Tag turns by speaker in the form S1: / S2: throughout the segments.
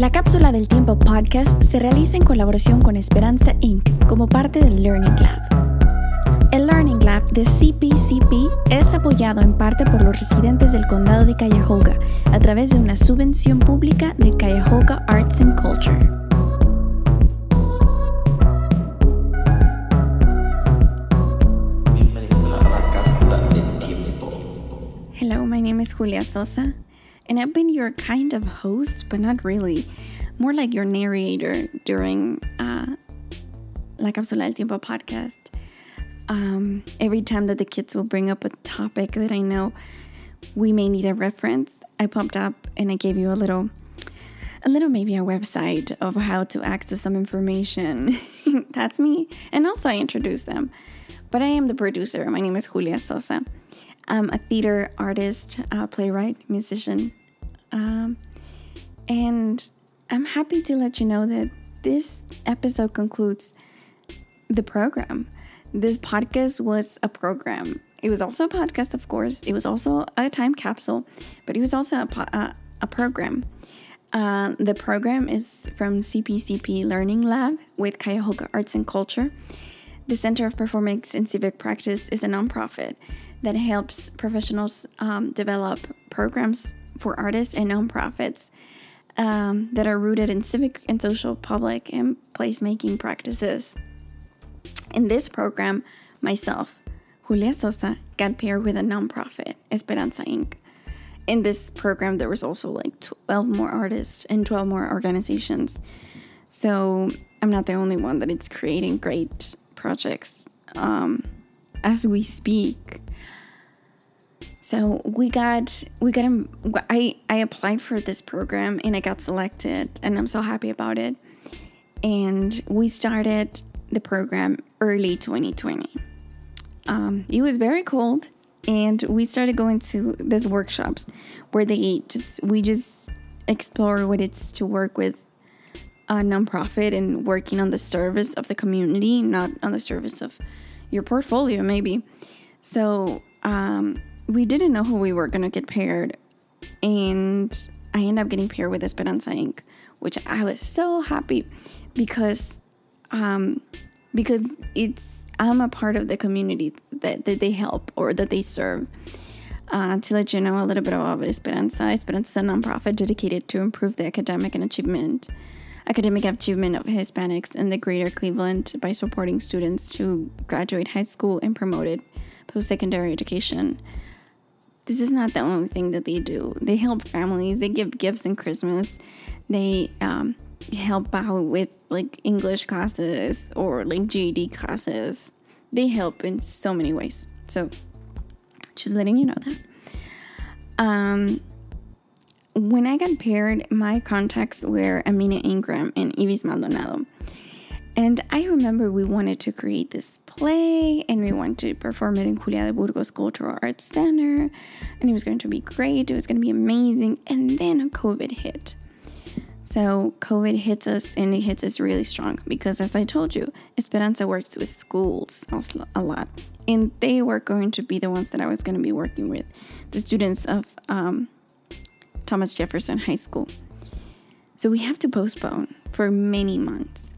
S1: La Cápsula del Tiempo podcast se realiza en colaboración con Esperanza Inc. como parte del Learning Lab. El Learning Lab de CPCP es apoyado en parte por los residentes del condado de Cuyahoga a través de una subvención pública de Cuyahoga Arts and Culture. Hello, my name is Julia Sosa, and I've been your kind of host, but not really. More like your narrator during uh, La Cápsula del Tiempo podcast. Um, every time that the kids will bring up a topic that I know we may need a reference, I popped up and I gave you a little, a little maybe a website of how to access some information. That's me. And also I introduced them. But I am the producer. My name is Julia Sosa. I'm a theater artist, uh, playwright, musician. Um, and I'm happy to let you know that this episode concludes the program. This podcast was a program. It was also a podcast, of course. It was also a time capsule, but it was also a, po- uh, a program. Uh, the program is from CPCP Learning Lab with Cuyahoga Arts and Culture. The Center of Performance and Civic Practice is a nonprofit that helps professionals um, develop programs for artists and nonprofits um, that are rooted in civic and social, public, and placemaking practices. In this program, myself, Julia Sosa, got paired with a nonprofit, Esperanza Inc. In this program, there was also like 12 more artists and 12 more organizations. So I'm not the only one that is creating great projects um, as we speak. So we got we got I I applied for this program and I got selected and I'm so happy about it. And we started the program early 2020. Um, it was very cold and we started going to these workshops where they just we just explore what it's to work with a nonprofit and working on the service of the community, not on the service of your portfolio, maybe. So um, we didn't know who we were gonna get paired, and I ended up getting paired with Esperanza Inc., which I was so happy because um, because it's I'm a part of the community that, that they help or that they serve. Uh, to let you know a little bit about Esperanza, Esperanza is a nonprofit dedicated to improve the academic and achievement academic achievement of Hispanics in the greater Cleveland by supporting students to graduate high school and promoted post secondary education. This is not the only thing that they do. They help families, they give gifts in Christmas, they um, help out with like English classes or like GED classes. They help in so many ways. So, just letting you know that. Um, when I got paired, my contacts were Amina Ingram and Ivis Maldonado. And I remember we wanted to create this play and we wanted to perform it in Julia de Burgos Cultural Arts Center. And it was going to be great, it was going to be amazing. And then COVID hit. So COVID hits us and it hits us really strong because, as I told you, Esperanza works with schools a lot. And they were going to be the ones that I was going to be working with the students of um, Thomas Jefferson High School. So we have to postpone for many months.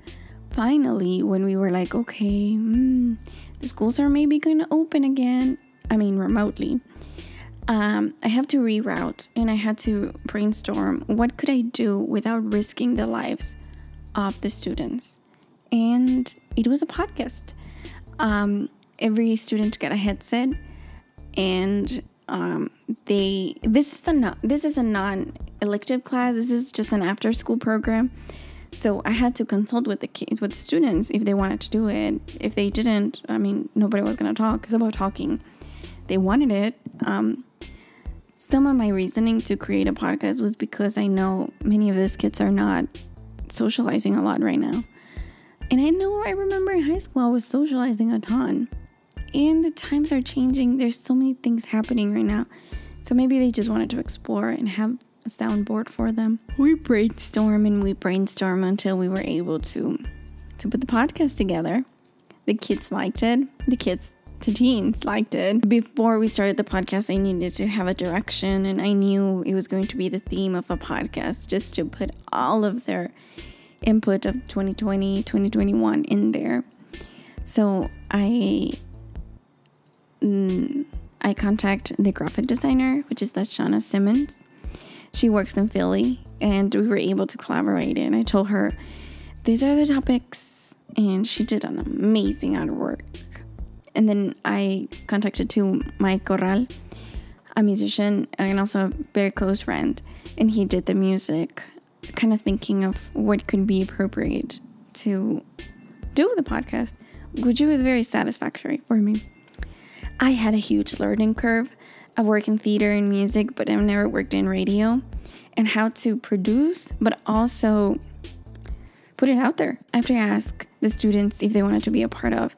S1: Finally, when we were like, okay, mm, the schools are maybe going to open again, I mean, remotely, um, I have to reroute and I had to brainstorm what could I do without risking the lives of the students. And it was a podcast. Um, every student got a headset and um, they this is a non, this is a non-elective class. This is just an after-school program. So I had to consult with the kids, with the students, if they wanted to do it. If they didn't, I mean, nobody was gonna talk. It's about talking. They wanted it. Um, some of my reasoning to create a podcast was because I know many of these kids are not socializing a lot right now. And I know I remember in high school I was socializing a ton and the times are changing. There's so many things happening right now. So maybe they just wanted to explore and have soundboard for them. We brainstorm and we brainstorm until we were able to to put the podcast together. The kids liked it. The kids the teens liked it. Before we started the podcast, I needed to have a direction, and I knew it was going to be the theme of a podcast just to put all of their input of 2020, 2021 in there. So I mm, I contact the graphic designer, which is Lashana Simmons. She works in Philly, and we were able to collaborate. And I told her, these are the topics, and she did an amazing artwork. And then I contacted to Mike Corral, a musician and also a very close friend, and he did the music, kind of thinking of what could be appropriate to do the podcast, which was very satisfactory for me. I had a huge learning curve. I work in theater and music, but I've never worked in radio, and how to produce, but also put it out there. I have to ask the students if they wanted to be a part of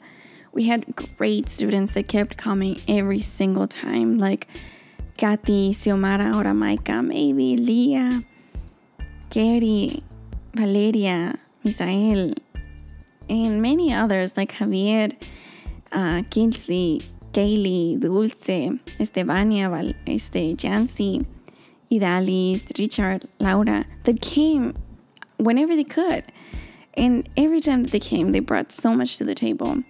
S1: we had great students that kept coming every single time, like Kathy, Xiomara, ahora Maika, maybe Leah, Kerry, Valeria, Misael, and many others like Javier, uh, Kinsley, Kaylee, Dulce, Estebania, Val, este, Jancy, Idalis, Richard, Laura, that came whenever they could. And every time that they came, they brought so much to the table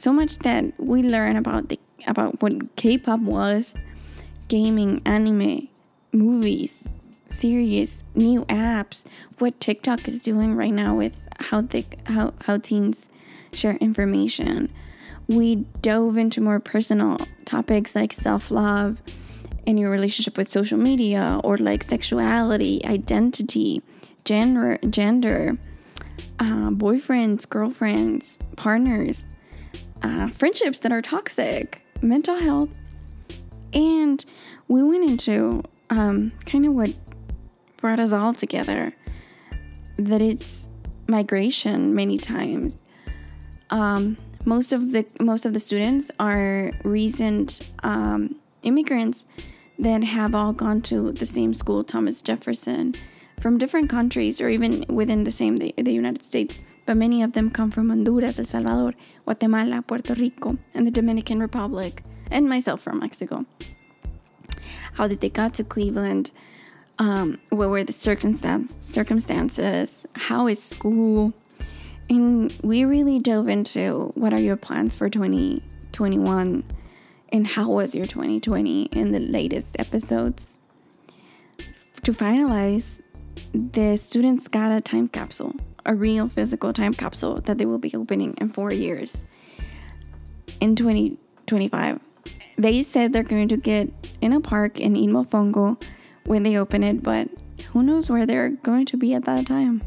S1: so much that we learned about the about what K-pop was, gaming, anime, movies, series, new apps, what TikTok is doing right now with how they how how teens share information. We dove into more personal topics like self-love and your relationship with social media or like sexuality, identity, gender, gender, uh, boyfriends, girlfriends, partners, uh, friendships that are toxic, mental health, and we went into um, kind of what brought us all together that it's migration many times. Um, most of the most of the students are recent um, immigrants that have all gone to the same school, Thomas Jefferson, from different countries or even within the same the, the United States but many of them come from Honduras, El Salvador, Guatemala, Puerto Rico, and the Dominican Republic, and myself from Mexico. How did they got to Cleveland? Um, what were the circumstance, circumstances? How is school? And we really dove into what are your plans for 2021 and how was your 2020 in the latest episodes. To finalize, the students got a time capsule a real physical time capsule that they will be opening in four years in 2025. They said they're going to get in a park in Imofongo when they open it, but who knows where they're going to be at that time.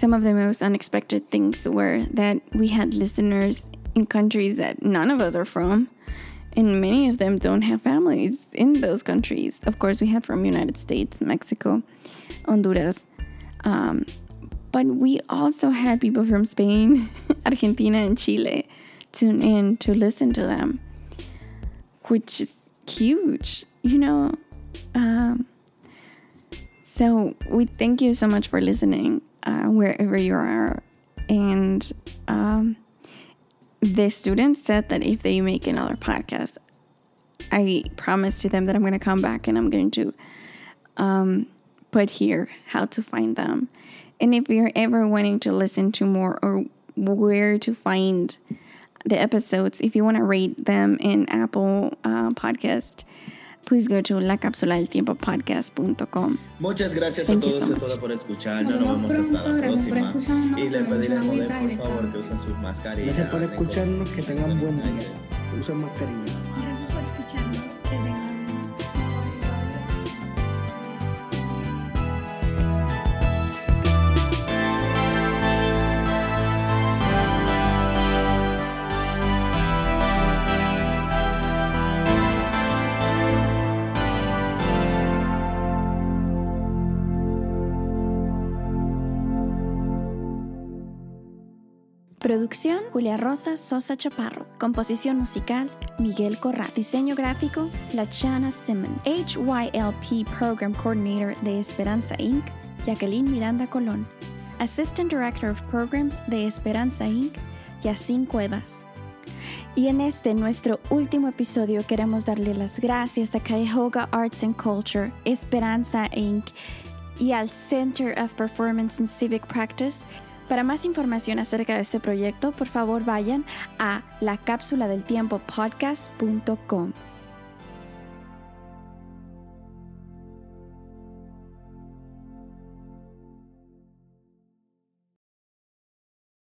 S1: Some of the most unexpected things were that we had listeners in countries that none of us are from, and many of them don't have families in those countries. Of course, we had from United States, Mexico, Honduras, um, but we also had people from Spain, Argentina, and Chile tune in to listen to them, which is huge, you know. Um, so we thank you so much for listening uh, wherever you are. And um, the students said that if they make another podcast, I promise to them that I'm going to come back and I'm going to um, put here how to find them. And if you're ever wanting to listen to more or where to find the episodes, if you want to rate them in Apple uh, Podcast, please go to la cápsula del tiempo podcast.com.
S2: Muchas gracias Thank a todos y a todas por escucharnos. Nos vemos hasta la próxima. Y les pediremos de por favor que usen sus mascarillas.
S3: Gracias por escucharnos. Que tengan buen día. Usen mascarillas.
S1: Producción, Julia Rosa Sosa Chaparro. Composición musical, Miguel Corra. Diseño gráfico, Lachana Simon. HYLP Program Coordinator de Esperanza Inc., Jacqueline Miranda Colón. Assistant Director of Programs de Esperanza Inc., Yacine Cuevas. Y en este nuestro último episodio queremos darle las gracias a Cuyahoga Arts and Culture, Esperanza Inc. y al Center of Performance and Civic Practice para más información acerca de este proyecto, por favor vayan a lacapsuladeltiempopodcast.com.